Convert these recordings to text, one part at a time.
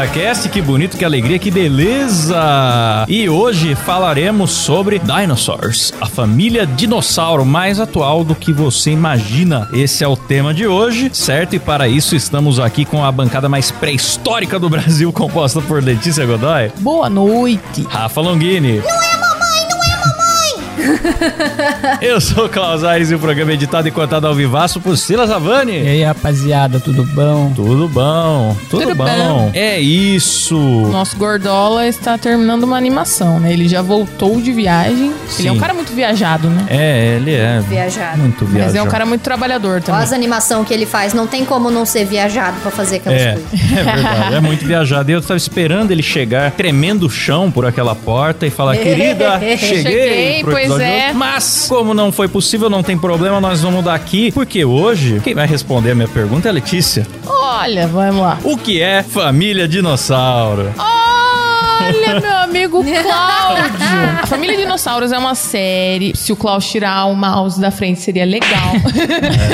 Lambda Cast, que bonito, que alegria, que beleza! E hoje falaremos sobre Dinosaurs, a família dinossauro mais atual do que você imagina. Esse é o tema de hoje, certo? E para isso estamos aqui com a bancada mais pré-histórica do Brasil, composta por Letícia Godoy, Boa noite. Rafa Longini. Não é! Eu sou o Klaus Aires e o programa é editado e contado ao vivaço por Silas E Havani. aí, rapaziada, tudo bom? Tudo bom, tudo, Tudo bom. bom. É isso. Nosso Gordola está terminando uma animação, né? Ele já voltou de viagem. Ele é um Sim. cara muito viajado, né? É, ele é Viajado. muito Mas viajado. é um cara muito trabalhador Olha também. as animação que ele faz, não tem como não ser viajado pra fazer aquelas É, coisas. é verdade, é muito viajado. E eu tava esperando ele chegar, tremendo o chão por aquela porta e falar: Querida, cheguei, Cheguei, pro pois é. hoje." Mas, como não foi possível, não tem problema, nós vamos mudar aqui, porque hoje, quem vai responder a minha pergunta é a Letícia. Olha, vamos lá. O que é família dinossauro? Olha, meu amigo Cláudio. A Família Dinossauros é uma série. Se o Klaus tirar o mouse da frente, seria legal.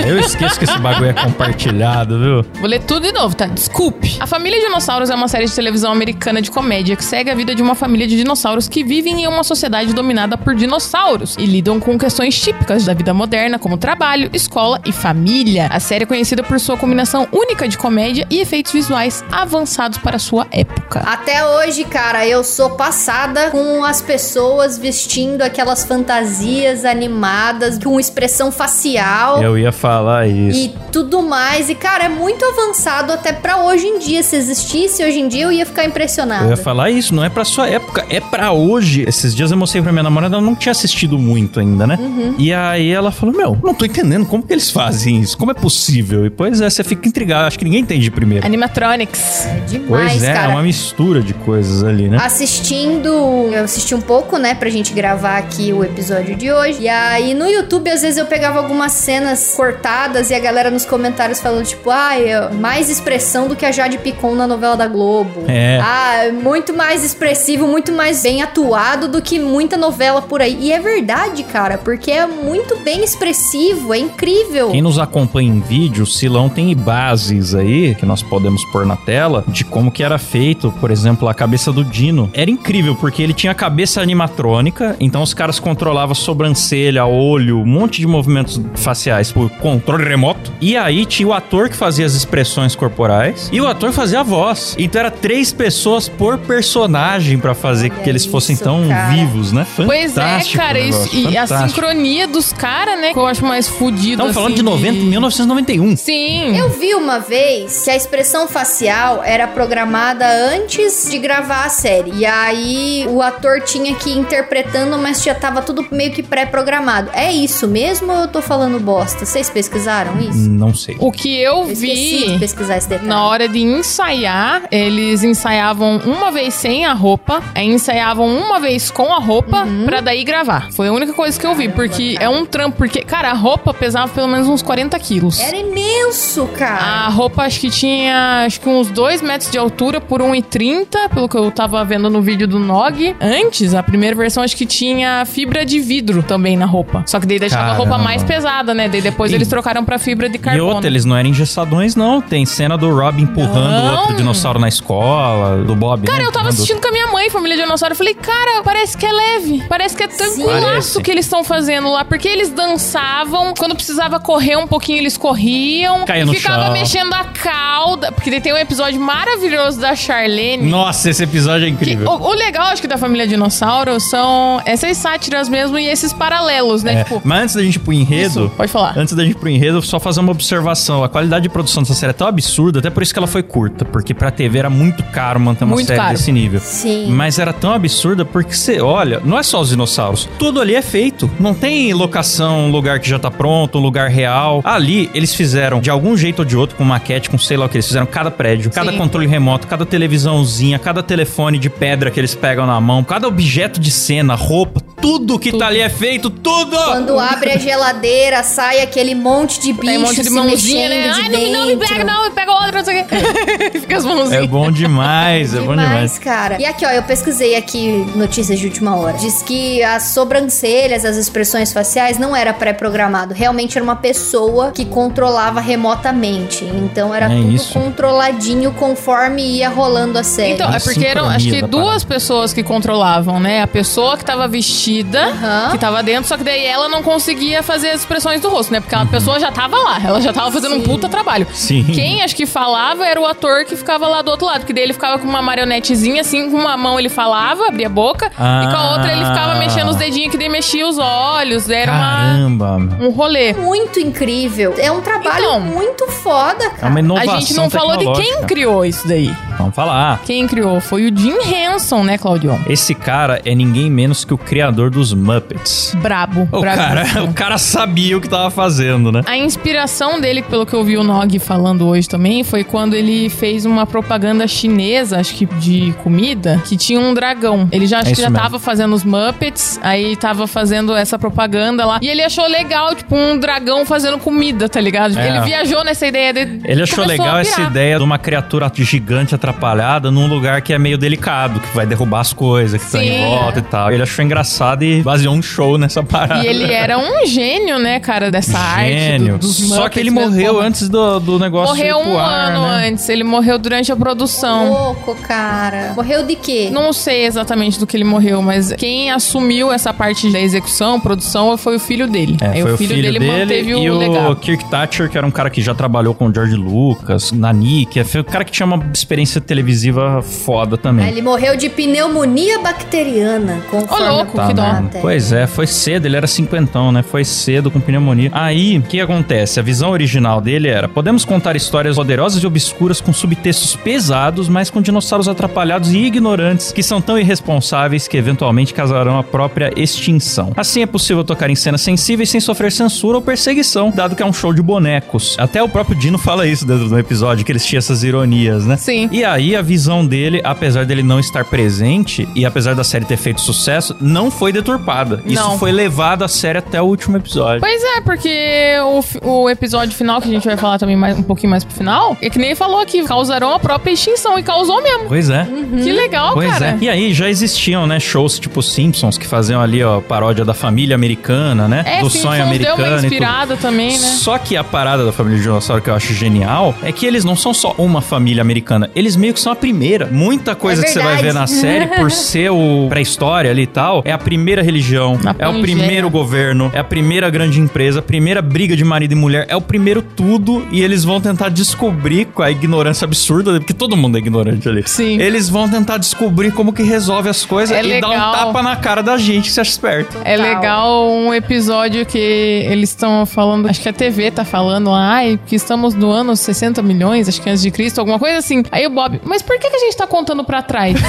É, eu esqueço que esse bagulho é compartilhado, viu? Vou ler tudo de novo, tá? Desculpe. A Família Dinossauros é uma série de televisão americana de comédia que segue a vida de uma família de dinossauros que vivem em uma sociedade dominada por dinossauros e lidam com questões típicas da vida moderna, como trabalho, escola e família. A série é conhecida por sua combinação única de comédia e efeitos visuais avançados para sua época. Até hoje, cara, eu sou passada com as pessoas vestindo aquelas fantasias animadas com expressão facial. Eu ia falar isso. E tudo mais. E, cara, é muito avançado até pra hoje em dia. Se existisse hoje em dia, eu ia ficar impressionada. Eu ia falar isso, não é pra sua época, é pra hoje. Esses dias eu mostrei pra minha namorada, ela não tinha assistido muito ainda, né? Uhum. E aí ela falou: Meu, não tô entendendo como que eles fazem isso, como é possível? E pois é, você fica intrigado, acho que ninguém entende primeiro. Animatronics. É demais, Pois é, é cara. uma mistura de coisas ali, né? Assistindo, eu assisti um pouco, né, pra gente gravar aqui o episódio de hoje. E aí no YouTube, às vezes eu pegava algumas cenas cortadas e a galera nos comentários falando, tipo, ah, é mais expressão do que a Jade Picon na novela da Globo. É. Ah, muito mais expressivo, muito mais bem atuado do que muita novela por aí. E é verdade, cara, porque é muito bem expressivo, é incrível. Quem nos acompanha em vídeo, o Silão tem bases aí que nós podemos pôr na tela de como que era feito, por exemplo, a cabeça do Dino. Era incrível porque ele tinha a cabeça animatrônica, então os caras controlavam a sobrancelha, olho, um monte de movimentos faciais por controle remoto. E aí tinha o ator que fazia as expressões corporais e o ator fazia a voz. Então era três pessoas por personagem pra fazer com que eles isso, fossem tão cara. vivos, né? Pois é, Fantástico cara, isso, e a fantástico. sincronia dos caras, né? Que eu acho mais fudido. Estamos falando assim, de 90, 1991. Sim. Eu vi uma vez que a expressão facial era programada antes de gravar a série. E aí o ator tinha que ir interpretando, mas já tava tudo meio que pré-programado. É isso mesmo ou eu tô falando bosta? Vocês pesquisaram isso? Não sei. O que eu, Eu esqueci de vi pesquisar esse detalhe. na hora de ensaiar, eles ensaiavam uma vez sem a roupa, aí ensaiavam uma vez com a roupa Uhum. pra daí gravar. Foi a única coisa que eu vi, porque é um trampo, porque, cara, a roupa pesava pelo menos uns 40 quilos. Era imenso, cara. A roupa acho que tinha acho que uns 2 metros de altura por 1,30, pelo que eu tava vendo no vídeo do Nog. Antes, a primeira versão acho que tinha fibra de vidro também na roupa. Só que daí deixava a roupa Caramba. mais pesada, né? Daí depois E- eles trocaram pra fibra de E carbono. outra, eles não eram engessadões, não. Tem cena do Rob empurrando Não. o outro dinossauro na escola, do Bob. Cara, né, eu tava assistindo com a minha mãe, família dinossauro. Eu falei, cara, parece que é leve. Parece que é tranquilaço que eles estão fazendo lá. Porque eles dançavam. Quando precisava correr um pouquinho, eles corriam. E no ficava chão. mexendo a cauda. Porque tem um episódio maravilhoso da Charlene. Nossa, esse episódio é Que- incrível. o, o legal, acho que, da família dinossauro são essas sátiras mesmo e esses paralelos, né? É, Tipo, Mas antes da gente ir pro enredo. Isso, pode falar. Antes da gente ir pro enredo, só fazer uma observação. A qualidade de produção dessa série é tão absurda, até por isso que ela foi curta. Porque pra TV era muito caro manter uma Muito série caro. desse nível. Sim. Mas era tão absurda porque você olha, não é só os dinossauros. Tudo ali é feito. Não tem locação, um lugar que já tá pronto, um lugar real. Ali, eles fizeram de algum jeito ou de outro, com maquete, com sei lá o que, eles fizeram cada prédio, cada Sim. controle remoto, cada televisãozinha, cada telefone de pedra que eles pegam na mão, cada objeto de cena, roupa, tudo que tá ali é feito, tudo! Quando abre a geladeira, sai aquele monte de bicho Tem um monte de se mãozinha, né? de Ai, não, não, me dentro. pega, não, me pega outra, não sei o quê. Fica as mãozinhas. É bom demais, é bom demais. Demais, cara. E aqui, ó, eu pesquisei aqui notícias de última hora. Diz que as sobrancelhas, as expressões faciais não era pré-programado. Realmente era uma pessoa que controlava remotamente. Então era É tudo isso. controladinho conforme ia rolando a série. Então, é porque eram, acho que da duas pessoas que controlavam, né? A pessoa que tava vestida, Aham. que tava dentro, só que daí ela não conseguia fazer as expressões do rosto, né? Porque a pessoa já tava lá, ela já tava fazendo um Sim. puta trabalho. Sim. Quem acho que falava era o ator que ficava lá do outro lado, porque daí ele ficava com uma marionetezinha, assim, com uma mão ele falava, abria a boca, e com a outra ele ficava Ah. mexendo os dedinhos, que daí mexia os olhos, era uma, Caramba, um rolê. Muito incrível. É um trabalho Então. muito foda, é cara. uma A inovação gente não falou de quem criou isso daí. Vamos falar. Quem criou foi o Jim Henson, né, Claudio? Esse cara é ninguém menos que o criador dos Muppets. Brabo. O cara, o cara sabia o que tava fazendo, né? A inspiração dele, pelo que eu vi o Nog falando hoje também, foi quando ele fez uma propaganda chinesa, acho que de comida, que tinha um dragão. Ele já acho É que já mesmo. tava fazendo os Muppets, aí tava fazendo essa propaganda lá. E ele achou legal, tipo, um dragão fazendo comida, tá ligado? É. Ele viajou nessa ideia dele. Ele achou legal essa ideia de uma criatura gigante atrapalhada num lugar que é meio delicado, que vai derrubar as coisas, que tá Sim. em volta e tal. Ele achou engraçado e baseou um show nessa parada. E ele era um gênio, né, cara, dessa arte. Gênio. do- dos Só que ele mesmo, morreu porra. antes do, do negócio Morreu um ar, ano né? antes. Ele morreu durante a produção. Louco, cara. Morreu de quê? Não sei exatamente do que ele morreu, mas quem assumiu essa parte da execução, produção, foi o filho dele. É, Aí foi o filho, dele, manteve e o, o legado. Kirk Thatcher, que era um cara que já trabalhou com o George Lucas, na Nick, foi um cara que tinha uma experiência televisiva foda também. Ele morreu de pneumonia bacteriana, conforme Ô, louco, a que dó. Pois é, foi cedo, ele era cinquentão, né? Foi cedo com pneumonia. Aí, o que acontece? A visão original dele era: podemos contar histórias poderosas e obscuras com subtextos pesados, mas com dinossauros atrapalhados e ignorantes que são tão irresponsáveis que eventualmente causarão a própria extinção. Assim é possível tocar em cenas sensíveis sem sofrer censura ou perseguição, dado que é um show de bonecos. Até o próprio Dino fala isso dentro do episódio, que eles tinham essas ironias, né? Sim. E aí a visão dele, apesar dele não estar presente e apesar da série ter feito sucesso, não foi deturpada. Isso Não. foi levado a sério até o último episódio. Pois é, porque o, o episódio final, que a gente vai falar também mais, um pouquinho mais pro final, é que nem ele falou aqui, causarão a própria extinção, e causou mesmo. Pois é. Que legal, Pois cara. é. E aí já existiam, né, shows tipo Simpsons que faziam ali, ó, paródia da família americana, né? É, do Simpsons sonho deu americano uma e tudo. inspirada também, né? Só que a parada da família de dinossauro que eu acho genial é que eles não são só uma família americana, eles meio que são a primeira. Muita coisa É que você vai ver na série, por ser o pré-história ali e tal, é a primeira religião, Na é o primeiro governo, é a primeira grande empresa, a primeira briga de marido e mulher, é o primeiro tudo e eles vão tentar descobrir com a ignorância absurda, porque todo mundo é ignorante ali. Sim. Eles vão tentar descobrir como que resolve as coisas É e dar um tapa na cara da gente que se acha esperto. É legal um episódio que eles estão falando, acho que a TV tá falando lá, ai, que estamos no ano 60 milhões, acho que antes de Cristo, alguma coisa assim. Aí o Bob, mas por que, que a gente tá contando pra trás?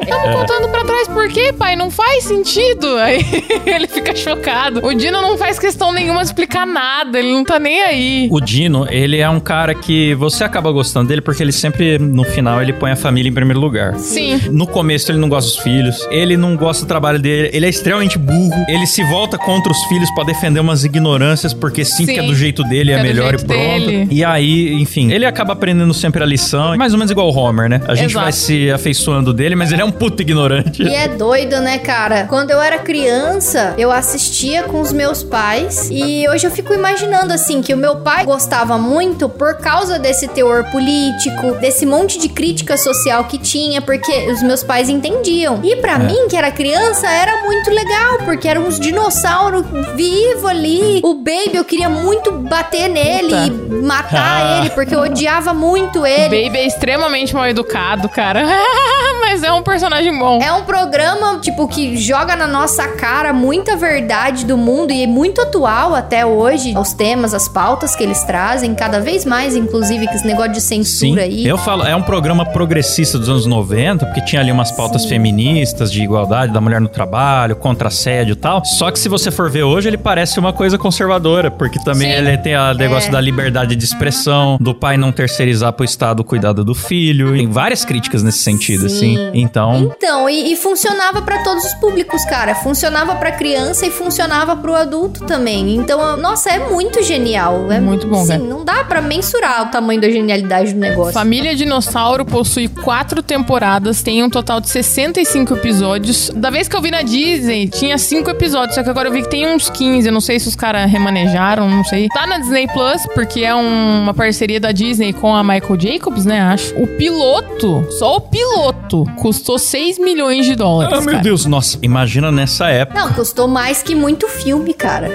Estamos contando pra trás por quê, pai? Não faz sentido. Aí ele fica chocado. O Dino não faz questão nenhuma de explicar nada, ele não tá nem aí. O Dino, ele é um cara que você acaba gostando dele porque ele sempre, no final, ele põe a família em primeiro lugar. Sim. No começo ele não gosta dos filhos, ele não gosta do trabalho dele, ele é extremamente burro, ele se volta contra os filhos pra defender umas ignorâncias, porque sim, Sim, que é do jeito dele, é é melhor e pronto. dele. E aí, enfim, ele acaba aprendendo sempre a lição, mais ou menos igual o Homer, né? A gente Exato. vai se afeiçoando dele, mas ele é um puto ignorante. E é doido, né, cara? Quando eu era criança, eu assistia com os meus pais e hoje eu fico imaginando assim que o meu pai gostava muito por causa desse teor político, desse monte de crítica social que tinha, porque os meus pais entendiam. E pra mim, que era criança, era muito legal, porque eram uns dinossauros vivos ali. O Baby, eu queria muito bater nele Puta. e matar ele, porque eu odiava muito O ele. Baby é extremamente mal educado, cara. Mas é um personagem bom. É um programa, tipo, que joga na nossa cara muita verdade do mundo e é muito atual até hoje. Os temas, as pautas que eles trazem, cada vez mais, inclusive, com esse negócio de Sim, censura aí. eu falo, é um programa progressista dos anos 90, porque tinha ali umas pautas feministas de igualdade da mulher no trabalho, contra assédio e tal. Só que se você for ver hoje, ele parece uma coisa conservadora, porque também Sim. ele tem o negócio É. da liberdade de expressão, do pai não terceirizar pro Estado o cuidado do filho. Tem várias críticas nesse sentido, Sim. assim. Sim. Então, Então, e, e funcionava pra todos os públicos, cara. Funcionava pra criança e funcionava pro adulto também. Então, nossa, é muito genial. É Muito bom, Sim, cara. não dá pra mensurar o tamanho da genialidade do negócio. Família Dinossauro possui quatro temporadas, tem um total de 65 episódios. Da vez que eu vi na Disney, tinha cinco episódios, só que agora eu vi que tem uns 15. Eu não sei se os caras remanejaram, não sei. Tá na Disney Plus, porque é um- uma parceria da Disney com a Michael Jacobs, né? Acho. O piloto, só o piloto, custou 6 milhões de dólares. ah, meu cara. Deus, nossa, imagina nessa época. Não, custou mais que muito filme, cara.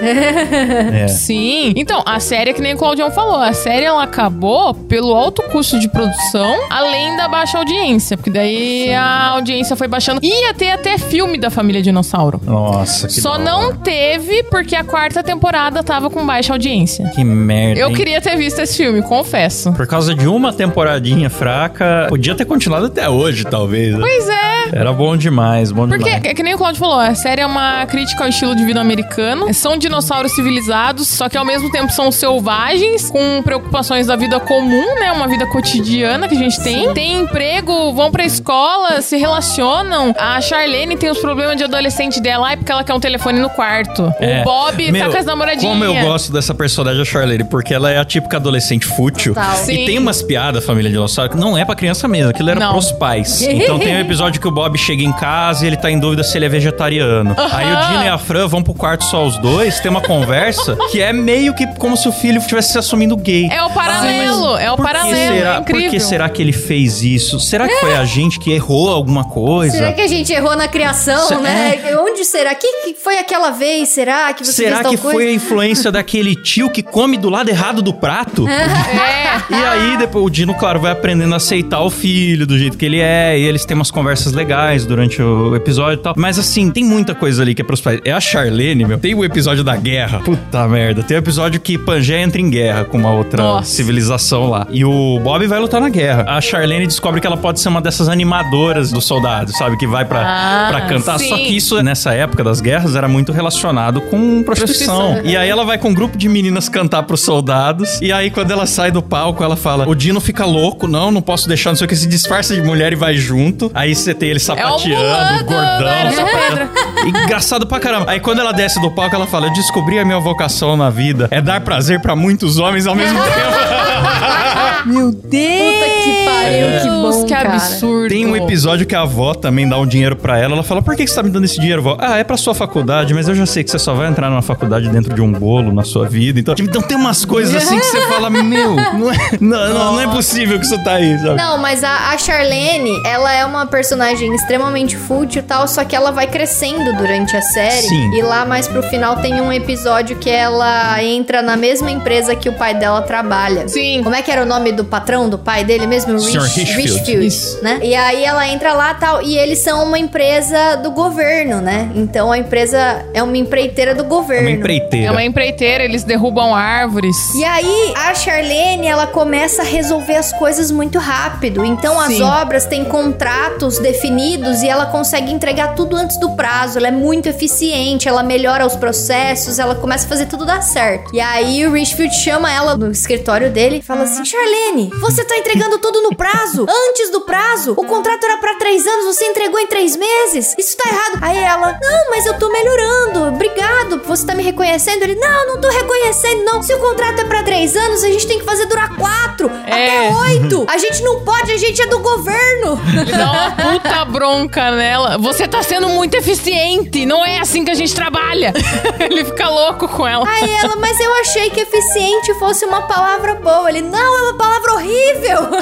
É. Sim. Então, a série que nem o Claudião falou. A série ela acabou pelo alto custo de produção, além da baixa audiência. Porque daí a audiência foi baixando. Ia ter até filme da família Dinossauro. Nossa, que Só da não teve porque a quarta temporada tava com baixa audiência. Que merda. Eu hein? queria ter visto esse filme, confesso. Por causa de uma temporadinha fraca, podia ter continuado até hoje, talvez. né? Pois é. Era bom demais, bom Porque, demais. é que nem o Claudio falou, a série é uma crítica ao estilo de vida americano. São dinossauros civilizados, só que ao mesmo tempo são selvagens, com preocupações da vida comum, né? Uma vida cotidiana que a gente tem. Tem emprego, vão pra escola, se relacionam. A Charlene tem os problemas de adolescente dela, ai, porque ela quer um telefone no quarto. É. O Bob Meu, tá com as namoradinhas. Como eu gosto dessa personagem, a Charlene, porque ela é a típica adolescente fútil. Total. Sim. E tem umas piadas, família dinossauro, que não é pra criança mesmo, aquilo era Não. pros pais. Então tem um episódio que o Bob chega em casa e ele tá em dúvida se ele é vegetariano. Aí o Dino e a Fran vão pro quarto só os dois, tem uma conversa que é meio que como se o filho estivesse se assumindo gay. É o paralelo, é o Por que paralelo, será, é incrível. Por que será que ele fez isso? Será que foi a gente que errou alguma coisa? Será que a gente errou na criação, Se- né? Onde será? Que, que foi aquela vez? Será que você Será fez tal que coisa? foi a influência daquele tio que come do lado errado do prato? É. E aí, depois, o Dino, claro, vai aprendendo a aceitar o filho do jeito que ele é. E eles têm umas conversas legais durante o episódio e tal. Mas assim, tem muita coisa ali que é pros pais. É a Charlene, meu. Tem o episódio da guerra. Puta merda. Tem o episódio que Pangeia entra em guerra com uma outra Nossa. civilização lá. E o Bob vai lutar na guerra. A Charlene descobre que ela pode ser uma dessas animadoras dos soldados, sabe? Que vai pra, Ah, pra cantar. Só sim. que isso, nessa época das guerras, era muito relacionado com prostituição. Prostituição. E aí ela vai com um grupo de meninas cantar pros soldados. E aí, quando ela sai do palco, ela fala: O Dino fica louco, não, não posso deixar, não sei o que, se disfarça de mulher e vai junto. Aí você tem ele sapateando, Mulan do- gordão, sapateando. Engraçado pra caramba. Aí quando ela desce do palco, ela fala: Eu descobri a minha vocação na vida. É dar prazer pra muitos homens ao mesmo tempo. Meu Deus! Puta que pariu, que bom, que cara. absurdo. Tem um episódio que a avó também dá um dinheiro pra ela. Ela fala: Por que que você tá me dando esse dinheiro, vó? Ah, é pra sua faculdade, mas eu já sei que você só vai entrar numa faculdade dentro de um bolo na sua vida. Então, então tem umas coisas assim que você fala: Meu, não é, não, não, não é possível que isso tá aí, sabe? Não, mas a, a Charlene, ela é uma personagem extremamente fútil e tal, só que ela vai crescendo durante a série. Sim. E lá mais pro final tem um episódio que ela entra na mesma empresa que o pai dela trabalha. Sim. Como é que era o nome do patrão do pai dele mesmo? Sr. Richfield. Isso. né? E aí ela entra lá tal, e eles são uma empresa do governo, né? Então a empresa é uma empreiteira do É governo. uma empreiteira. É uma empreiteira, eles derrubam árvores. E aí, a Charlene, ela começa a resolver as coisas muito rápido. Então, as Sim. obras têm contratos definidos e ela consegue entregar tudo antes do prazo. Ela é muito eficiente, ela melhora os processos, ela começa a fazer tudo dar certo. E aí, o Richfield chama ela no escritório dele e fala assim: Charlene, você tá entregando tudo no prazo? Antes do prazo? O contrato era pra três anos, você entregou em três meses? Isso tá errado. Aí ela: Não, mas eu tô melhorando. Obrigado, você tá me reconhecendo? Ele: Não, não tô reconhecendo, não. Se o contrato é pra três anos, a gente tem que fazer durar quatro, É. até oito. A gente não pode, a gente é do governo. Dá uma puta bronca nela. Você tá sendo muito eficiente. Não é assim que a gente trabalha. Ele fica louco com ela. Aí ela, mas eu achei que eficiente fosse uma palavra boa. Ele, não, é uma palavra horrível.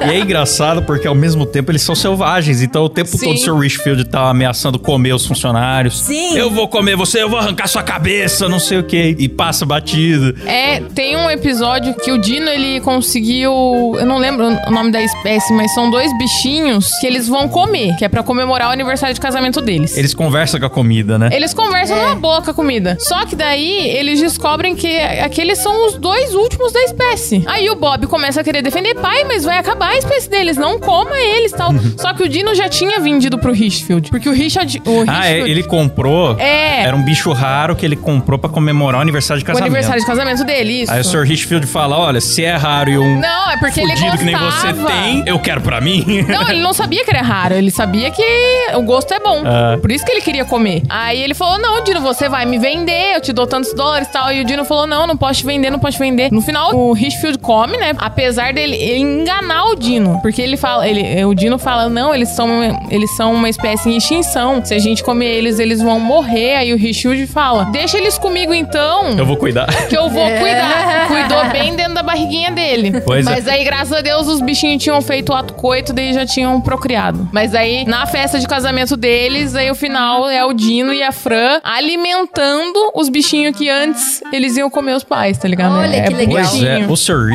E é engraçado porque ao mesmo tempo eles são selvagens. Então o tempo Sim. todo o Sr. Richfield tá ameaçando comer os funcionários. Sim. Eu vou comer você, eu vou arrancar sua cabeça, não sei o que. E passa batido. É, tem um episódio que o Dino ele conseguiu. Eu não lembro o nome da espécie, mas são dois bichinhos que eles vão comer, que é pra comemorar o aniversário de casamento deles. Eles conversam com a comida, né? Eles conversam numa boa com a comida. Só que daí eles descobrem que aqueles são os dois últimos da espécie. Aí o Bob começa a querer defender, pai, mas vai acabar a espécie deles, não coma eles tal. Só que o Dino já tinha vendido pro Richfield. Porque o Richard. O Ah, é, Richfield- ele comprou. É. Era um bicho raro que ele comprou pra comemorar o aniversário de o casamento. aniversário de casamento dele, isso. Aí o Sr. Richfield fala: olha, se é raro e um Não, é porque ele fudido que nem você gostava. tem, eu quero pra mim. Não, ele não sabia que era raro. Ele sabia que o gosto é bom. Ah. Por isso que ele queria comer. Aí ele falou: Não, Dino, você vai me vender, eu te dou tantos dólares e tal. E o Dino falou: Não, não posso te vender, não posso te vender. No final, o Richfield come, né? Apesar dele enganar o Dino. Porque ele fala, ele, o Dino fala: Não, eles são, eles são uma espécie em extinção. Se a gente comer eles, eles vão morrer. Aí o Richfield fala: Deixa eles comigo então. eu vou cuidar. Que eu vou cuidar. Cuidou bem dentro da barriguinha dele. Pois é. Mas aí, graças a Deus, os bichinhos tinham feito o ato coito, daí já tinham procriado. Mas aí, na festa de casamento deles, aí o final é o Dino e a Fran alimentando os bichinhos que antes eles iam comer os pais, tá ligado? Olha é que legal. Pois é, o Sr.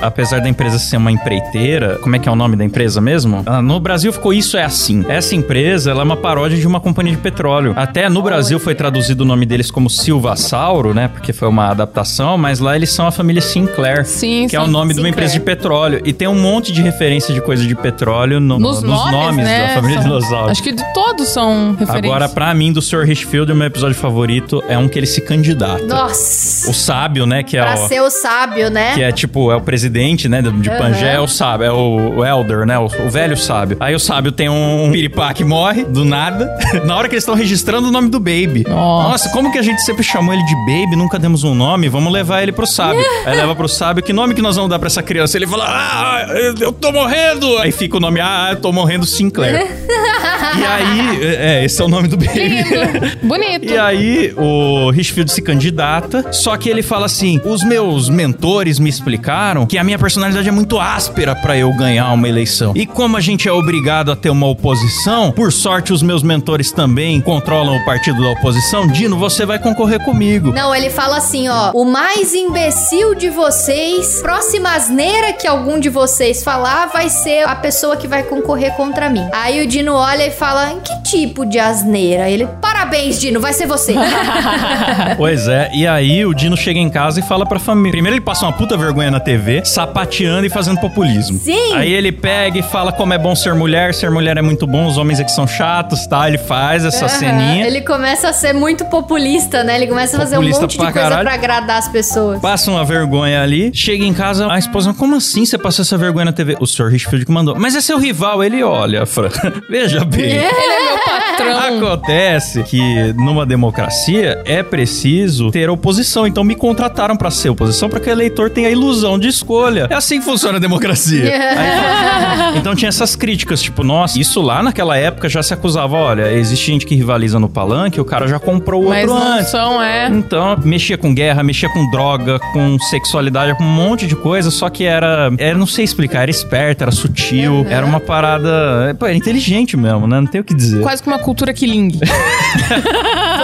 Apesar da empresa ser uma empreiteira, como é que é o nome da empresa mesmo? Ah, no Brasil ficou Isso é Assim. Essa empresa, ela é uma paródia de uma companhia de petróleo. Até no Brasil foi traduzido o nome deles como Silvasauro, né? Porque foi uma adaptação, mas lá eles são a família Sinclair. Sim, Que é o nome de uma empresa de petróleo. E tem um monte de referência de coisa de petróleo no- Nos, nos, nomes, né? da família São- dinossauro. Acho que de todos são referências. Agora, pra mim, do Sr. Richfield, o meu episódio favorito é um que ele se candidata. Nossa. O sábio, né? Que é Pra o. ser o sábio, né? Que é tipo, é o presidente, né, de é o sábio, é o, o elder, né, o, o velho sábio. Aí o sábio tem um piripá que morre, do nada, na hora que eles estão registrando o nome do baby. Nossa. como que a gente sempre chamou ele de baby, nunca demos um nome, vamos levar ele pro sábio. Aí leva pro sábio, que nome que nós vamos dar pra essa criança? Ele fala, ah, eu tô morrendo. Aí fica o nome, ah, eu tô morrendo Sinclair. e aí, é, esse é o nome do baby. Lindo. Bonito. E aí, o Richfield se candidata, só que ele fala assim: os meus mentores me explicaram que a minha personalidade é muito áspera pra eu ganhar uma eleição. E como a gente é obrigado a ter uma oposição, por sorte os meus mentores também controlam o partido da oposição. Dino, você vai concorrer comigo. Não, ele fala assim, ó. O mais imbecil de vocês, próxima asneira que algum de vocês falar, vai ser a pessoa que vai concorrer contra mim. Aí o Dino olha e fala: em que tipo de asneira? Ele, parabéns, Dino, vai ser você. Pois é, e aí o Dino chega em casa e fala pra família. Primeiro ele passa uma puta vergonha na TV, sapateando e fazendo populismo. Sim. Aí ele pega e fala como é bom ser mulher, ser mulher é muito bom, os homens é que são chatos, tá? Ele faz essa Aham. ceninha. Ele começa a ser muito populista, né? Ele começa a fazer Populista um monte de coisa caralho. pra agradar as pessoas. Passa uma vergonha ali, chega em casa, a esposa, como assim você passou essa vergonha na TV? O Sr. Richfield que mandou. Mas é seu rival, ele olha, Fran. Veja bem. Ele é meu patrão. Acontece que numa democracia é preciso ter oposição. Então me contrataram pra ser oposição para que o eleitor tenha a ilusão de escolha. É assim que funciona a democracia. Aí- então tinha essas críticas, tipo, nossa, isso lá naquela época já se acusava, olha, existe gente que rivaliza no palanque, o cara já comprou o Mas outro não antes. são, é. Então, mexia com guerra, mexia com droga, com sexualidade, com um monte de coisa, só que era, era não sei explicar, era esperto, era sutil, era uma parada, pô, era inteligente mesmo, né? Não tem o que dizer. Quase que uma cultura killing.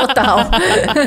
Total.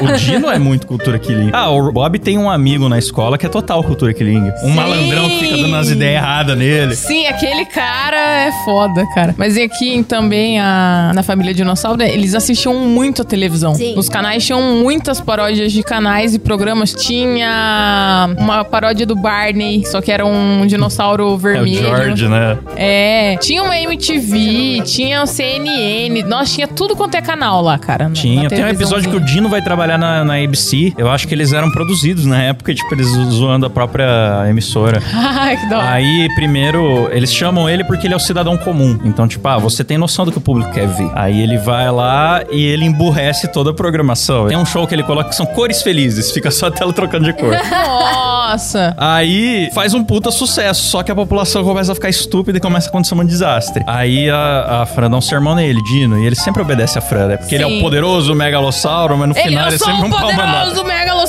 O Dino é muito cultura killing. Ah, o Bob tem um amigo na escola que é total cultura killing. Um Sim. malandrão que fica dando umas ideias erradas nele. Sim, aquele cara é foda, cara. Mas e aqui também, a, na família Dinossauro, né, eles assistiam muito a televisão. Sim. Os canais tinham muitas paródias de canais e programas. Tinha uma paródia do Barney, só que era um dinossauro É o vermelho. George, né? É, tinha uma MTV, tinha o CNN. Nossa, tinha tudo quanto é canal lá, cara. na- Tinha. na Tem um episódio que o. Dino vai trabalhar na, na ABC. Eu acho que eles eram produzidos na época, tipo, eles zoando a própria emissora. Ai, que hora. Aí, primeiro, eles chamam ele porque ele é o cidadão comum. Então, tipo, ah, você tem noção do que o público quer ver. Aí ele vai lá e ele emburrece toda a programação. Tem um show que ele coloca que são cores felizes, fica só a tela trocando de cor. Nossa. Aí faz um puta sucesso, só que a população começa a ficar estúpida e começa a acontecer um desastre. Aí a, a Fran dá um sermão nele, Dino, e ele sempre obedece a Fran, né? Porque ele é Sim. o poderoso megalossauro, mas no Ele, final ele é sempre um um pau mandado. poderoso megalossauro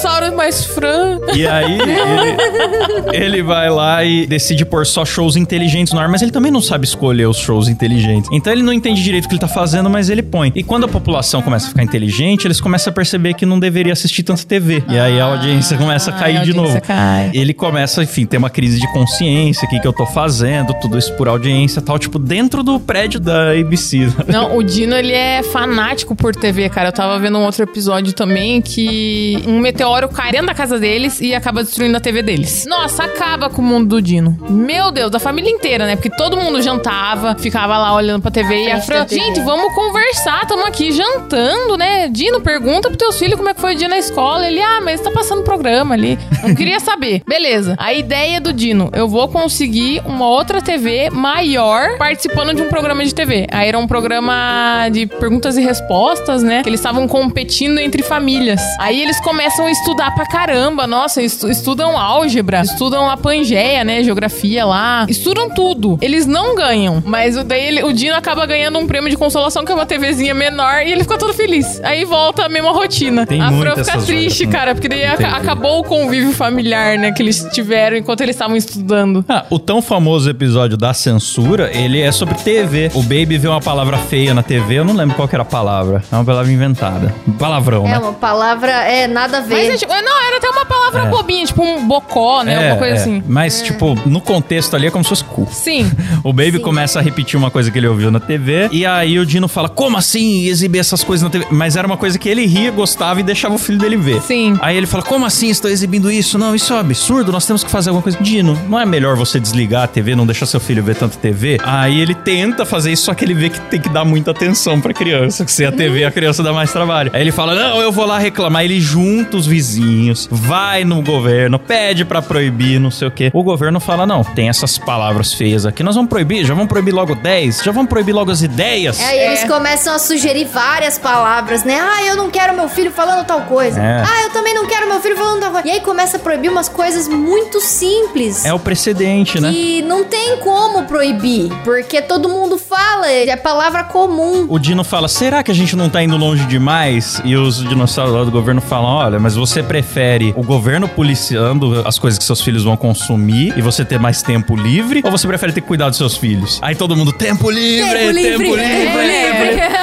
mais fran. E aí, ele, ele vai lá e decide pôr só shows inteligentes no ar, mas ele também não sabe escolher os shows inteligentes. Então ele não entende direito o que ele tá fazendo, mas ele põe. E quando a população começa a ficar inteligente, eles começam a perceber que não deveria assistir tanta TV. E aí a audiência começa a Ah, cair a de novo. cai. Ele começa, enfim, ter uma crise de consciência, o que, que eu tô fazendo, tudo isso por audiência e tal, tipo, dentro do prédio da ABC. Não, o Dino, ele, ele é fanático por TV, cara. Eu tava vendo um outro episódio também que um meteoro cai dentro da casa deles e acaba destruindo a TV deles. Nossa, acaba com o mundo do Dino. Meu Deus, da família inteira, né? Porque todo mundo jantava, ficava lá olhando pra TV e a Fran, gente, vamos conversar, tamo aqui jantando, né? Dino, pergunta pros teus filhos como é que foi o dia na escola. Ele, ah, mas tá passando programa ali. Não queria saber. Beleza. A ideia do Dino, eu vou conseguir uma outra TV maior participando de um programa de TV. Aí era um programa de perguntas e respostas, né? Que eles estavam competindo entre famílias. Aí eles começam a estudar pra caramba. Nossa, estu- estudam álgebra, estudam a Pangeia, né? Geografia lá. Estudam tudo. Eles não ganham. Mas o- daí ele- o Dino acaba ganhando um prêmio de consolação, que é uma TVzinha menor, e ele fica todo feliz. Aí volta a mesma rotina. Tem a Fran fica triste, horas, né? cara, porque daí Entendi. acabou o convívio familiar, né? Que eles tiveram enquanto eles estavam estudando. Ah, o tão famoso episódio da censura, ele é sobre TV. O Baby vê uma palavra feia na TV, eu não lembro qual que era a palavra. É uma palavra inventada. Um palavrão, É né? uma palavra, é nada a Mas ver. é, tipo, não, era até uma palavra É. bobinha, tipo um bocó, né? Alguma coisa é. assim. Mas, tipo, no contexto ali é como se fosse cu. Sim. O Baby Sim. começa a repetir uma coisa que ele ouviu na TV, e aí o Dino fala: Como assim exibir essas coisas na TV? Mas era uma coisa que ele ria, gostava e deixava o filho dele ver. Sim. Aí ele fala: Como assim estou exibindo isso? Não, isso é um absurdo, nós temos que fazer alguma coisa. Dino, não é melhor você desligar a TV, não deixar seu filho ver tanto TV? Aí ele tenta fazer isso, só que ele vê que tem que dar muita atenção pra criança, que sem a TV a criança dá mais trabalho. Aí ele fala: Não, eu vou lá reclamar. Ele junta os vizinhos, vai no governo, pede pra proibir, não sei o quê. O governo fala: Não, tem essas palavras feias aqui, nós vamos proibir, já vamos proibir logo 10, já vamos proibir logo as ideias. Aí eles começam a sugerir várias palavras, né? Ah, eu não quero meu filho falando tal coisa. É. Ah, eu também não quero meu filho falando tal coisa. E aí começa a proibir umas coisas muito simples. É o precedente, né? E não tem como proibir, porque todo mundo fala, é palavra comum. O Dino fala: será que a gente não tá indo longe demais? E os dinossauros lá do governo falam: olha, mas você prefere o governo policiando as coisas que seus filhos vão consumir e você ter mais tempo livre? Ou você prefere ter que cuidar dos seus filhos? Aí todo mundo: tempo livre, Tempo livre, tempo tempo livre.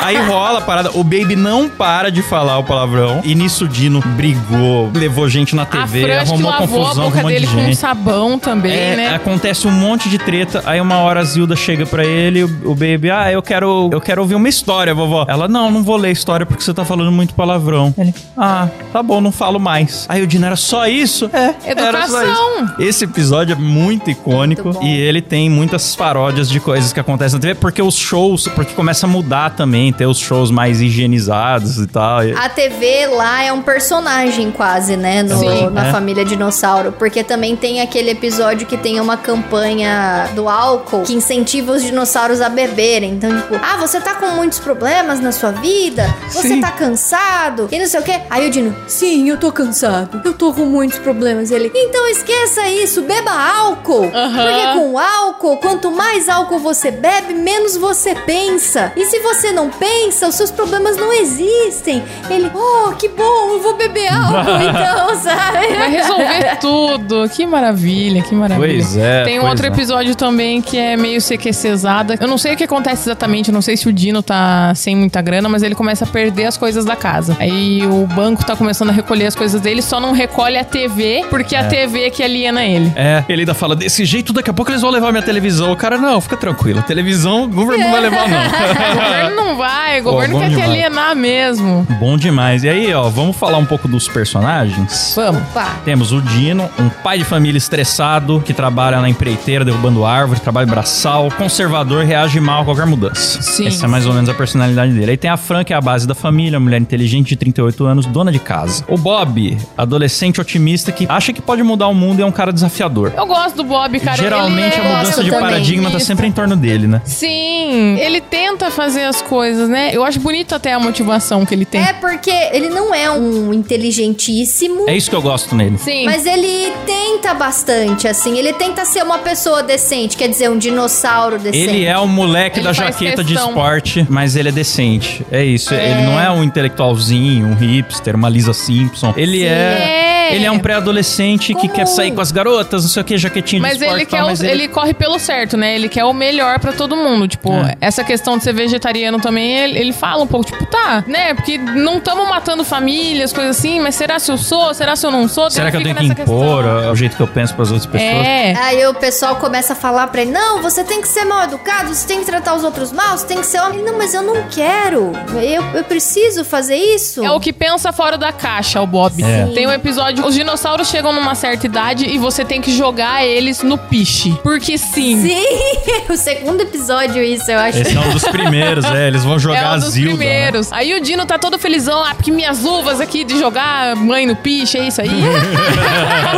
Aí rola a parada. O Baby não para de falar o palavrão. E nisso o Dino brigou, levou gente na TV, Fran arrumou lavou a confusão com um boca monte dele de com gente. sabão também, É, né? acontece um monte de treta. Aí uma hora a Zilda chega pra ele, o, o baby, ah, eu quero, eu quero ouvir uma história, vovó. Ela, não, não vou ler história porque você tá falando muito palavrão. Ele, ah, tá bom, não falo mais. Aí o Dino era só isso? É, era só Educação. isso. Esse episódio é muito icônico Muito e ele tem muitas paródias de coisas que acontecem na TV, porque os shows, porque começa a mudar também, ter os shows mais higienizados e tal. A TV lá é um personagem quase, né? no- Sim. na É. família dinossauro. Porque também tem aquele episódio que tem uma campanha do álcool que incentiva os dinossauros a beberem. Então, tipo, ah, você tá com muitos problemas na sua vida? Você Sim. tá cansado? E não sei o quê. Aí o Dino, sim, eu tô cansado. Eu tô com muitos problemas. Ele, então esqueça isso, beba álcool. Porque com álcool, quanto mais álcool você bebe, menos você pensa. E se você não pensa, os seus problemas não existem. Ele, oh, que bom, eu vou beber álcool então, sabe? Vai resolver tudo. Que maravilha, que maravilha. Pois é, Tem um pois outro é. episódio também que é meio CQCzada. Eu não sei o que acontece exatamente, eu não sei se o Dino tá sem muita grana, mas ele começa a perder as coisas da casa. Aí o banco tá começando a recolher as coisas dele, só não recolhe a TV, porque a TV é que aliena ele. É, ele ainda fala, desse jeito daqui a pouco eles vão levar minha televisão. O cara, não, fica tranquilo. A televisão, o governo não vai levar, O não. governo não vai, o Pô, governo quer te demais. alienar mesmo. Bom demais. E aí, ó, vamos falar um pouco dos personagens? Vamos. Opa. Temos o Dino, um pai de família estressado que trabalha na empreiteira derrubando árvore, trabalha braçal, conservador, reage mal a qualquer mudança. Sim. Essa é mais ou menos a personalidade dele. Aí tem a Fran, que é a base da família, mulher inteligente de 38 anos, dona de casa. O Bob, adolescente otimista que acha que pode mudar o mundo e é um cara desafiador. Eu gosto do Bob, cara. Geralmente ele é... a mudança gosto de também. paradigma tá Isso. sempre em torno dele, né? Sim, ele tenta fazer as coisas, né? Eu acho bonito até a motivação que ele tem. É porque ele não é um inteligentíssimo. É isso que eu gosto nele. Sim. Mas ele tenta bastante, assim. Ele tenta ser uma pessoa decente, quer dizer, um dinossauro decente. Ele é o moleque Ele da jaqueta de questão. esporte, mas ele é decente. É isso. Ele não é um intelectualzinho, um hipster, uma Lisa Simpson. Ele é. É, É. Ele é um pré-adolescente que Como? quer sair com as garotas, não sei o que, jaquetinha de Mas esporte ele e tal, quer o- mas ele... corre pelo certo, né? Ele quer o melhor pra todo mundo. Tipo, É. essa questão de ser vegetariano também, ele, ele fala um pouco, tipo, tá, né? Porque não estamos matando famílias, coisas assim, mas será se eu sou? Será se eu não sou? Será que eu tenho que impor o jeito que eu penso pras outras pessoas? É. Aí o pessoal começa a falar pra ele: Não, você tem que ser mal educado, você tem que tratar os outros mal, você tem que ser homem. Ele, Não, mas eu não quero. Eu, eu preciso fazer isso. É o que pensa fora da caixa, o Bob. É. Tem um episódio, os dinossauros chegam numa certa idade e você tem que jogar eles no piche. Porque sim. Sim, o segundo episódio, isso, eu acho. Esse é um dos primeiros, é. Eles vão jogar é um a dos Zilda. né? primeiros. Aí o Dino tá todo felizão, ah, porque minhas luvas aqui de jogar mãe no piche, é isso aí.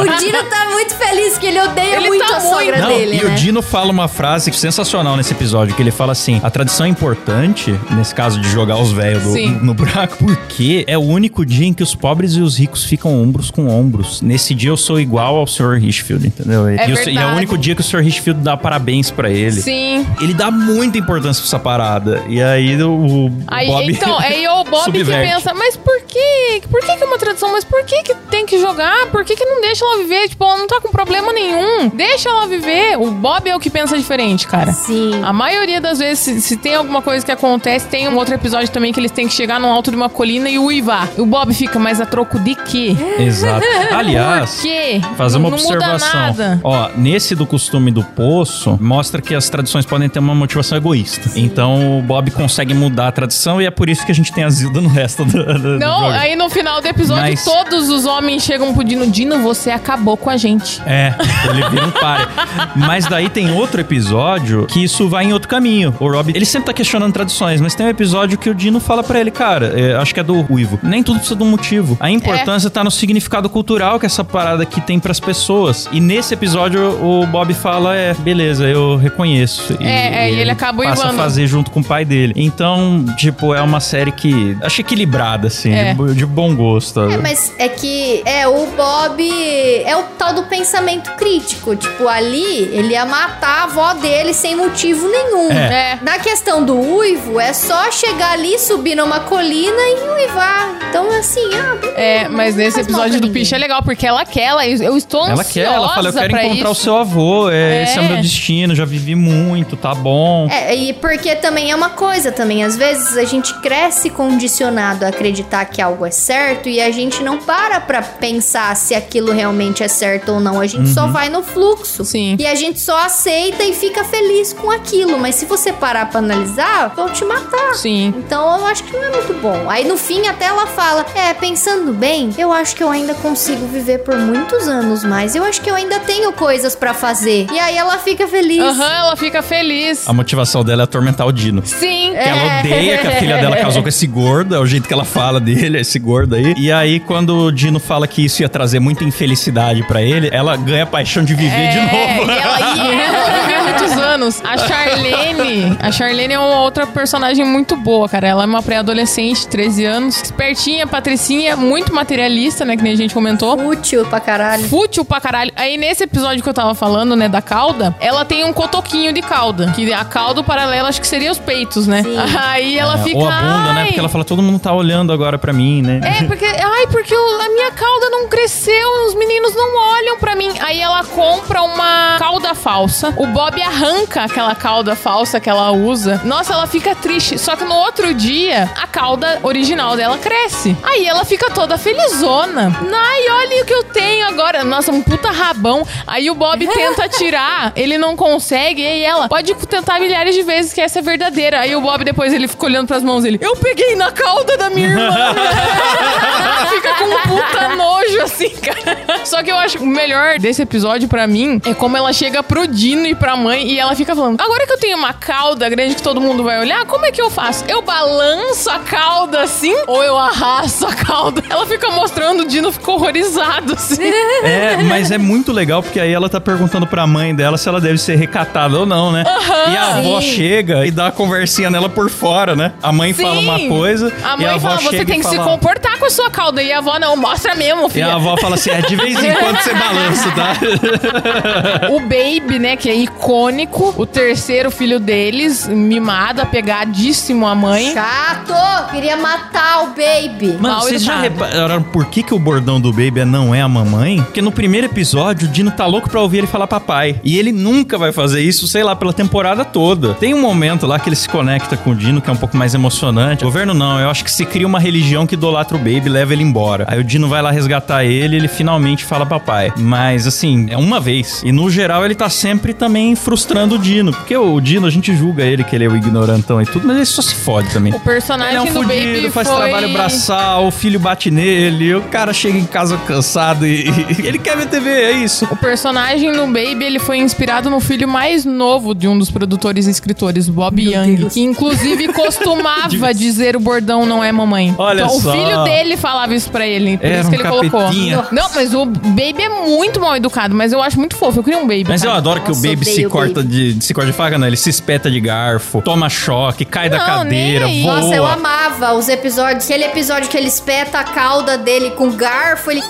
O Dino tá muito feliz que ele odeia Ele muito tá a sogra Não, dele, e né? o Dino fala uma frase sensacional nesse episódio, que ele fala assim, a tradição é importante, nesse caso de jogar os velhos no buraco, porque é o único dia em que os pobres e os ricos ficam ombros com ombros. Nesse dia eu sou igual ao Sr. Richfield, entendeu? É e, o- e é o único dia que o Sr. Richfield dá parabéns pra ele. Sim. Ele dá muita importância pra essa parada. E aí o, o Aí, Bob então, aí o Bob que subverte. pensa, mas por que? Por que, que é uma tradição? Mas por que, que tem que jogar? Por que, que não deixa ela viver? Tipo, ela não tá com problema nenhum. Deixa ela viver. O Bob é o que pensa diferente, cara. Sim. A maioria das vezes, se, se tem alguma coisa que acontece, tem um outro episódio também que eles têm que chegar no alto de uma colina e uivar. E o Bob fica, mas a troco de quê? Exato. Aliás, Por quê? Fazer uma não, observação. Ó, nesse do costume do poço, mostra que as tradições podem ter uma motivação egoísta. Então o Bob consegue mudar a tradição e é por isso que a gente tem a Zilda no resto do, do, do Não, programa. aí no final do episódio, Mas- todos os homens chegam pro Dino. Dino, você acabou com a gente. É, ele vira um. Mas daí tem outro episódio que isso vai em outro caminho. O Rob, ele sempre tá questionando tradições, mas tem um episódio que o Dino fala pra ele, cara, é, acho que é do Ruivo, nem tudo precisa de um motivo. A importância tá no significado cultural que essa parada aqui tem pras pessoas. E nesse episódio o Bob fala, é, beleza, eu reconheço. É, é, e ele acaba passa a fazer junto com o pai dele. Então, tipo, é uma série que acho equilibrada, assim, É. de, de bom gosto. É, mas é que é o Bob é o tal do pensamento crítico. Tipo, ali ele ia matar a avó dele sem motivo nenhum. É. É. Na questão do uivo, é só chegar ali, subir numa colina e uivar. Então, assim, ah, É, mas nesse episódio do Piche é legal, porque ela quer, ela, eu estou Ela ansiosa quer, ela fala, eu quero encontrar isso. o seu avô, é, É. esse é o meu destino, já vivi muito, tá bom. É, e porque também é uma coisa também, às vezes a gente cresce condicionado a acreditar que algo é certo e a gente não para pra pensar se aquilo realmente é certo ou não. A gente só vai no fluxo. Sim. E a gente só aceita e fica feliz com aquilo. Mas se você parar pra analisar, vão te matar. Sim. Então eu acho que não é muito bom. Aí no fim até ela fala: É, pensando bem, eu acho que eu ainda consigo viver por muitos anos mais. Eu acho que eu ainda tenho coisas pra fazer. E aí ela fica feliz. Aham, ela fica feliz. A motivação dela é atormentar o Dino. Sim. Que ela odeia que a filha dela casou com esse gordo, é o jeito que ela fala dele, esse gordo aí. E aí, quando o Dino fala que isso ia trazer muita infelicidade pra ele, ela ganha a paixão de viver de É, novo. E ela, e muitos anos. A Charlene. A Charlene é uma outra personagem muito boa, cara. Ela é uma pré-adolescente, 13 anos. Espertinha, patricinha, muito materialista, né? Que nem a gente comentou. Útil pra caralho. Fútil pra caralho. Aí nesse episódio que eu tava falando, né, da cauda, ela tem um cotoquinho de cauda. Que a cauda, o paralelo, acho que seria os peitos, né? Sim. Aí ela É, fica. Ou a bunda, né? "Ai, Porque ela fala, todo mundo tá olhando agora pra mim, né? é, porque, ai, porque a minha cauda não cresceu, os meninos não olham pra mim. Aí ela compra uma cauda falsa. O Bob arranca aquela cauda falsa que ela usa. Nossa, ela fica triste. Só que no outro dia, a cauda original dela cresce. Aí ela fica toda felizona. Ai, olha o que eu tenho agora. Nossa, um puta rabão. Aí o Bob tenta tirar, ele não consegue. E aí ela pode tentar milhares de vezes que essa é verdadeira. Aí o Bob depois ele fica olhando pras mãos dele. Eu peguei na cauda da minha irmã. Fica com um puta nojo, assim, cara. Só que eu acho que o melhor desse episódio, pra mim, é como ela chega pro Dino e pra mãe e ela fica falando: Agora que eu tenho uma cauda grande que todo mundo vai olhar, como é que eu faço? Eu balanço a cauda assim? Ou eu arrasto a cauda? Ela fica mostrando, o Dino ficou horrorizado, assim. É, mas é muito legal porque aí ela tá perguntando pra mãe dela se ela deve ser recatada ou não, né? e a avó Sim. chega e dá a conversinha nela por fora, né? A mãe Sim. fala uma coisa A e mãe a avó fala: você tem e que se fala, comportar com a sua cauda. E E a avó, não, mostra mesmo, E a avó fala assim: é de vez em quando você balança, tá? O Baby, né, que é icônico. O terceiro filho deles, mimado, apegadíssimo à mãe. Chato! Queria matar o baby. Mano, Mal vocês já repararam por que, que o bordão do Baby é não é a mamãe? Porque no primeiro episódio, o Dino tá louco pra ouvir ele falar papai. E ele nunca vai fazer isso, sei lá, pela temporada toda. Tem um momento lá que ele se conecta com o Dino, que é um pouco mais emocionante. Governo não, eu acho que se cria uma religião que idolatra o Baby leva ele embora. Aí o Dino vai lá resgatar ele e ele finalmente fala papai. Mas assim, é uma vez. E no geral ele tá sempre também frustrando o Dino. Porque o Dino, a gente julga ele que ele é o ignorantão e tudo, mas ele só se fode também. O personagem Ele é um do fudido, Baby faz foi... trabalho braçal, o filho bate nele, o cara chega em casa cansado e, e ele quer ver TV, é isso. O personagem no Baby, ele foi inspirado no filho mais novo de um dos produtores e escritores, Bob Young, que inclusive costumava dizer o bordão não é mamãe. Olha então só. o filho dele falava isso pra ele, por Era isso que um ele colocou. capetinha. Não, mas o Baby é muito mal educado, mas eu acho muito fofo. Eu queria um Baby. Mas eu cara. adoro que Nossa, o Baby se corta de, se corta de faca, não, ele se espeta de garfo, toma choque, cai da Não, cadeira, nem aí. voa. Nossa, eu amava os episódios. Aquele episódio que ele espeta a cauda dele com garfo, ele.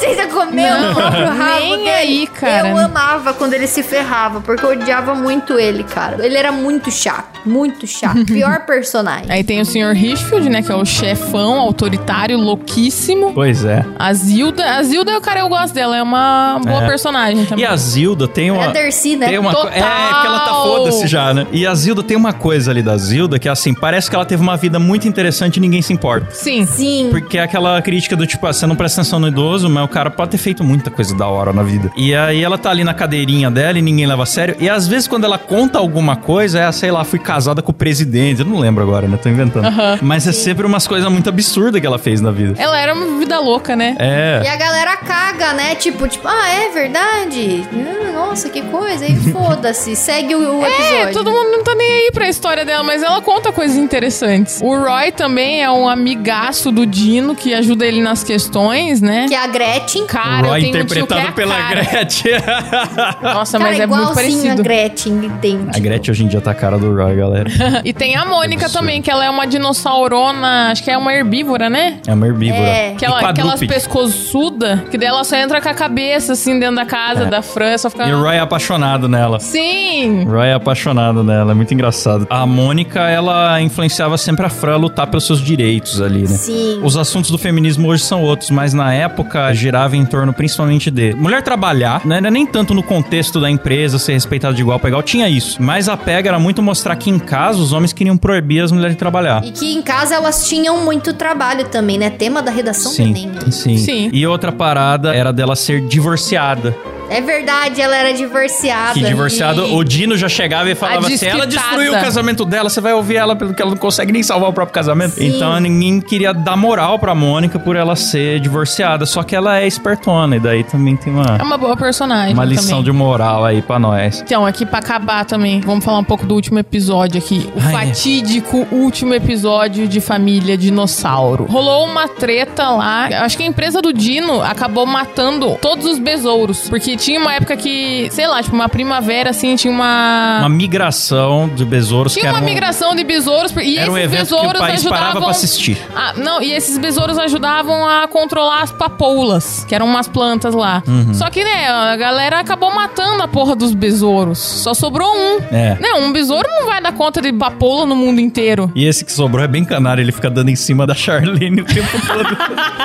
Tenta comer Não, o próprio rabo nem dele. aí, cara. Eu amava quando ele se ferrava, porque eu odiava muito ele, cara. Ele era muito chato. Muito chato. Pior personagem. Aí tem o Sr. Richfield, né, que é o chefão, autoritário, louquíssimo. Pois é. A Zilda, a Zilda, cara, eu gosto dela, é uma boa É. personagem também. E a Zilda tem É uma. Dercy, né? Tem uma co- Total. É, que ela tá foda-se já, né? E a Zilda tem uma coisa ali da Zilda que é assim, parece que ela teve uma vida muito interessante e ninguém se importa. Sim. Sim. Porque é aquela crítica do tipo, ah, você não presta atenção no idoso, mas o cara pode ter feito muita coisa da hora na vida. E aí ela tá ali na cadeirinha dela e ninguém leva a sério. E às vezes quando ela conta alguma coisa, é, sei lá, fui casada com o presidente. Eu não lembro agora, né? Tô inventando. Mas é sempre umas coisas muito absurdas que ela fez na vida. Ela era uma vida louca, né? E É. a galera caga, né? Tipo, tipo, ah, é verdade? Ah, Nossa, que coisa. E foda-se. Segue o, o episódio. É, todo mundo não tá nem aí pra história dela, mas ela conta coisas interessantes. O Roy também é um amigaço do Dino que ajuda ele nas questões, né? Que é a Gretchen. Cara, Roy eu tenho tio que interpretado é a pela cara. Gretchen. Nossa, Cara, mas é muito igualzinho a parecido. Gretchen, entende? a Gretchen hoje em dia tá a cara do Roy, galera. E tem a Mônica também, que ela é uma dinossaurona, acho que é uma herbívora, né? É uma herbívora. É. Aquela, E aquelas quadrúpede. pescoçuda, que daí ela só entra com a cabeça, assim, dentro da casa É. da Fran, só fica... E o Roy é apaixonado nela. Sim! Roy é apaixonado nela, é muito engraçado. A Mônica, ela influenciava sempre a Fran a lutar pelos seus direitos ali, né? Sim. Os assuntos do feminismo hoje são outros, mas na época girava em torno principalmente de mulher trabalhar, né? Não é nem tanto no contexto da empresa ser respeitada de igual para igual, tinha isso. Mas a pega era muito mostrar que em casa os homens queriam proibir as mulheres de trabalhar. E que em casa elas tinham muito trabalho também, né? Tema da redação do Sim, Enem. né? sim, Sim. E outra parada era dela ser divorciada. É verdade, ela era divorciada. Que divorciado, E- o Dino já chegava e falava assim: ela destruiu o casamento dela, você vai ouvir ela pelo que ela não consegue nem salvar o próprio casamento. Sim. Então ninguém queria dar moral pra Mônica por ela ser divorciada. Só que ela é espertona, e daí também tem É uma, uma boa personagem uma lição também. de moral aí pra nós. Então, aqui pra acabar também, vamos falar um pouco do último episódio aqui. O Ai, é. fatídico último episódio de Família Dinossauro. Rolou uma treta lá. Acho que a empresa do Dino acabou matando todos os besouros. Porque tinha uma época que, sei lá, tipo, uma primavera, assim, tinha uma. Uma migração de besouros que Tinha uma um, migração de besouros. E era um esses evento que besouros o país ajudavam... parava pra assistir. Ah, não, e esses besouros ajudavam a controlar as papoulas, que eram umas plantas lá. Uhum. Só que, né, a galera acabou matando a porra dos besouros. Só sobrou um. É. Não, um besouro não vai dar conta de papoula no mundo inteiro. E esse que sobrou é bem canário, ele fica dando em cima da Charlene o tempo todo.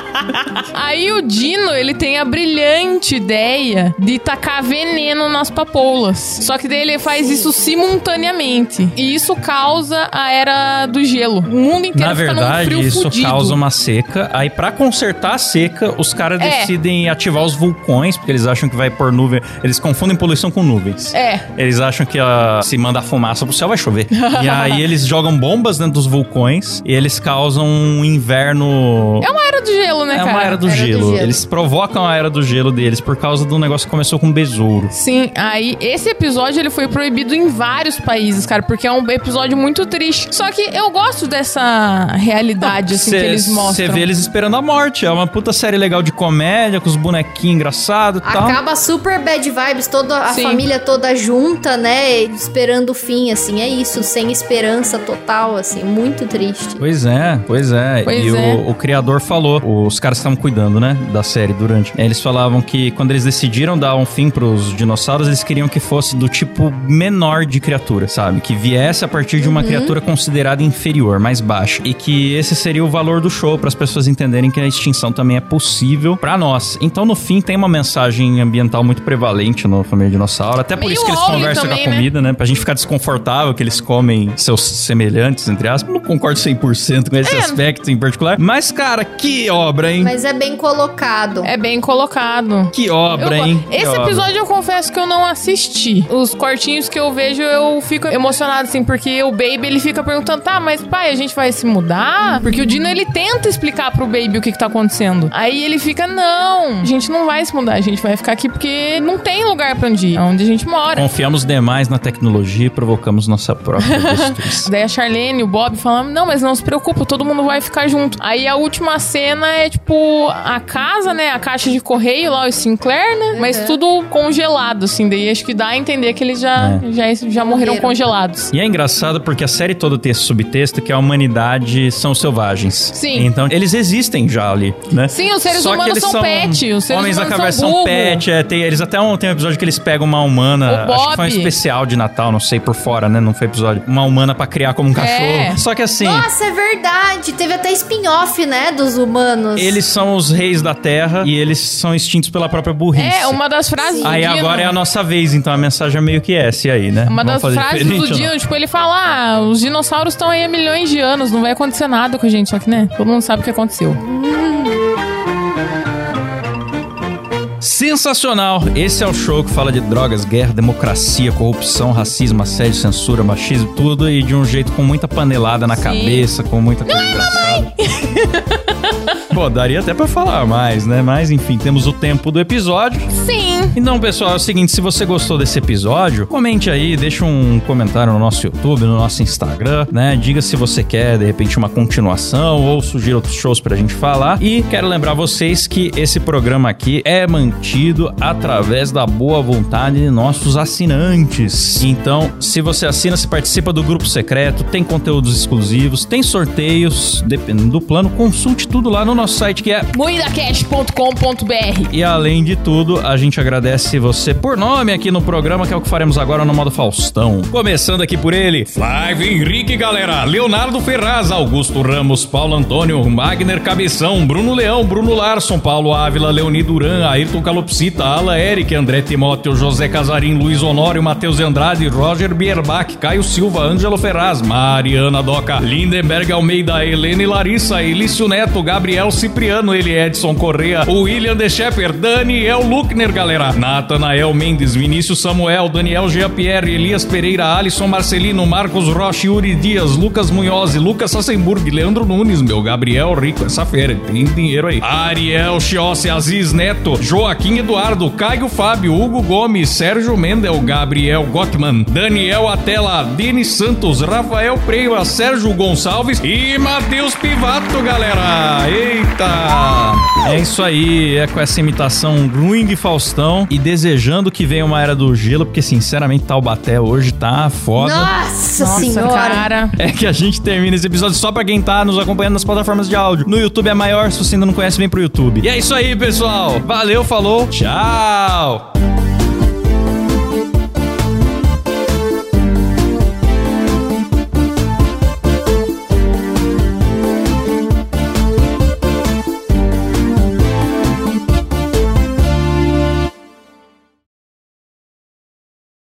Aí o Dino, ele tem a brilhante ideia de tacar veneno nas papoulas. Só que daí ele faz isso simultaneamente. E isso causa a era do gelo. O mundo inteiro Na fica num verdade, frio isso fudido. causa uma seca. Aí, pra consertar a seca, os caras É. decidem ativar os vulcões, porque eles acham que vai pôr nuvem. Eles confundem poluição com nuvens. É. Eles acham que ah, se manda fumaça pro céu vai chover. e aí eles jogam bombas dentro dos vulcões e eles causam um inverno. É uma era do gelo, né, É cara? uma era do, Era do gelo. gelo. Eles provocam a era do gelo deles por causa um negócio que começou com um besouro. Sim, aí esse episódio ele foi proibido em vários países, cara, porque é um episódio muito triste. Só que eu gosto dessa realidade, assim, que eles mostram. Você vê eles esperando a morte. É uma puta série legal de comédia, com os bonequinhos engraçados e tal. Acaba super bad vibes, toda a Sim. família toda junta, né? Esperando o fim, assim. É isso, sem esperança total, assim. Muito triste. Pois é, pois é. Pois e é. O, o criador falou, os caras estavam cuidando, né, da série durante. Eles falavam que quando eles decidiram dar um fim pros dinossauros, eles queriam que fosse do tipo menor de criatura, sabe? Que viesse a partir de uma criatura considerada inferior, mais baixa. E que esse seria o valor do show, para as pessoas entenderem que a extinção também é possível pra nós. Então, no fim, tem uma mensagem ambiental muito prevalente no Família Dinossauro. Até por Meio isso que eles conversam também, com a né? comida, né? Pra gente ficar desconfortável que eles comem seus semelhantes, entre aspas. Não concordo 100% com esse É. aspecto em particular. Mas, cara, que obra, hein? Mas é bem colocado. É bem colocado. Que Eu obra, go- hein? Esse episódio eu confesso que eu não assisti. Os cortinhos que eu vejo, eu fico emocionado, assim, porque o Baby, ele fica perguntando, tá, mas pai, a gente vai se mudar? Porque o Dino, ele tenta explicar pro Baby o que que tá acontecendo. Aí ele fica, não, a gente não vai se mudar, a gente vai ficar aqui porque não tem lugar pra onde ir, é onde a gente mora. Confiamos demais na tecnologia e provocamos nossa própria destruição. Daí a Charlene e o Bob falam: Não, mas não se preocupa, todo mundo vai ficar junto. Aí a última cena é tipo a casa, né? A caixa de correio lá, o Sinclair, né? Mas tudo congelado, assim. Daí acho que dá a entender que eles já, já, já morreram Morreram. congelados. E é engraçado porque a série toda tem esse subtexto que a humanidade são selvagens. Sim. Então, eles existem já ali, né? Sim, os seres Só que humanos eles são pet, os seres Homens da cabeça são são pet, é, tem, eles até um, tem um episódio que eles pegam uma humana, O acho que foi um especial de Natal, não sei, por fora, né? Não foi episódio. Uma humana pra criar como um cachorro. É. Só que assim... Nossa, é verdade. Teve até spin-off, né? Dos humanos. Eles são os reis da terra e eles são extintos pela própria burrice. É, uma das frases do Aí Dino. agora é a nossa vez, então a mensagem é meio que essa aí, né? Uma Vamos das frases do não? Dino, tipo, ele fala: Ah, os dinossauros estão aí há milhões de anos, não vai acontecer nada com a gente. Só que, né? Todo mundo sabe o que aconteceu. Sensacional! Esse é o show que fala de drogas, guerra, democracia, corrupção, racismo, assédio, censura, machismo, tudo e de um jeito com muita panelada na Sim. cabeça, com muita coisa engraçada. Pô, daria até pra falar mais, né? Mas enfim, temos o tempo do episódio. Sim. Então, pessoal, é o seguinte: se você gostou desse episódio, comente aí, deixa um comentário no nosso YouTube, no nosso Instagram, né? Diga se você quer, de repente, uma continuação ou sugira outros shows pra gente falar. E quero lembrar vocês que esse programa aqui é mantido através da boa vontade de nossos assinantes. Então, se você assina, você participa do grupo secreto, tem conteúdos exclusivos, tem sorteios, dependendo do plano, consulte tudo lá no nosso site que é Moidacast.com.br e além de tudo, a gente agradece você por nome aqui no programa, que é o que faremos agora no modo Faustão. Começando aqui por ele, Flávio Henrique, galera, Leonardo Ferraz, Augusto Ramos, Paulo Antônio, Magner Cabeção, Bruno Leão, Bruno Larson, Paulo Ávila, Leoni Duran, Ayrton Calopsita, Ala Eric, André Timóteo, José Casarim, Luiz Honório, Matheus Andrade, Roger Bierbach, Caio Silva, Ângelo Ferraz, Mariana Doca, Lindenberg Almeida, Helene Larissa, Elício Neto, Gabriel Cipriano, ele Edson Correa, William De Shepper, Daniel Luckner, galera, Natanael Mendes, Vinícius Samuel, Daniel Jean-Pierre, Elias Pereira, Alisson Marcelino, Marcos Rocha, Yuri Dias, Lucas Munhoz, Lucas Sassenburg, Leandro Nunes, meu Gabriel Rico, essa fera, tem dinheiro aí. Ariel Chiossi, Aziz Neto, Joaquim Eduardo, Caio Fábio, Hugo Gomes, Sérgio Mendel, Gabriel Gottman, Daniel Atela, Denis Santos, Rafael Preira, Sérgio Gonçalves e Matheus Pivato, galera. Eita! É isso aí, é com essa imitação ruim de Faustão e desejando que venha uma era do gelo, porque sinceramente Taubaté hoje tá foda. Nossa, Nossa, senhora. cara. É que a gente termina esse episódio só pra quem tá nos acompanhando nas plataformas de áudio. No YouTube é maior, se você ainda não conhece, vem pro YouTube. E é isso aí, pessoal. Valeu, falou, tchau!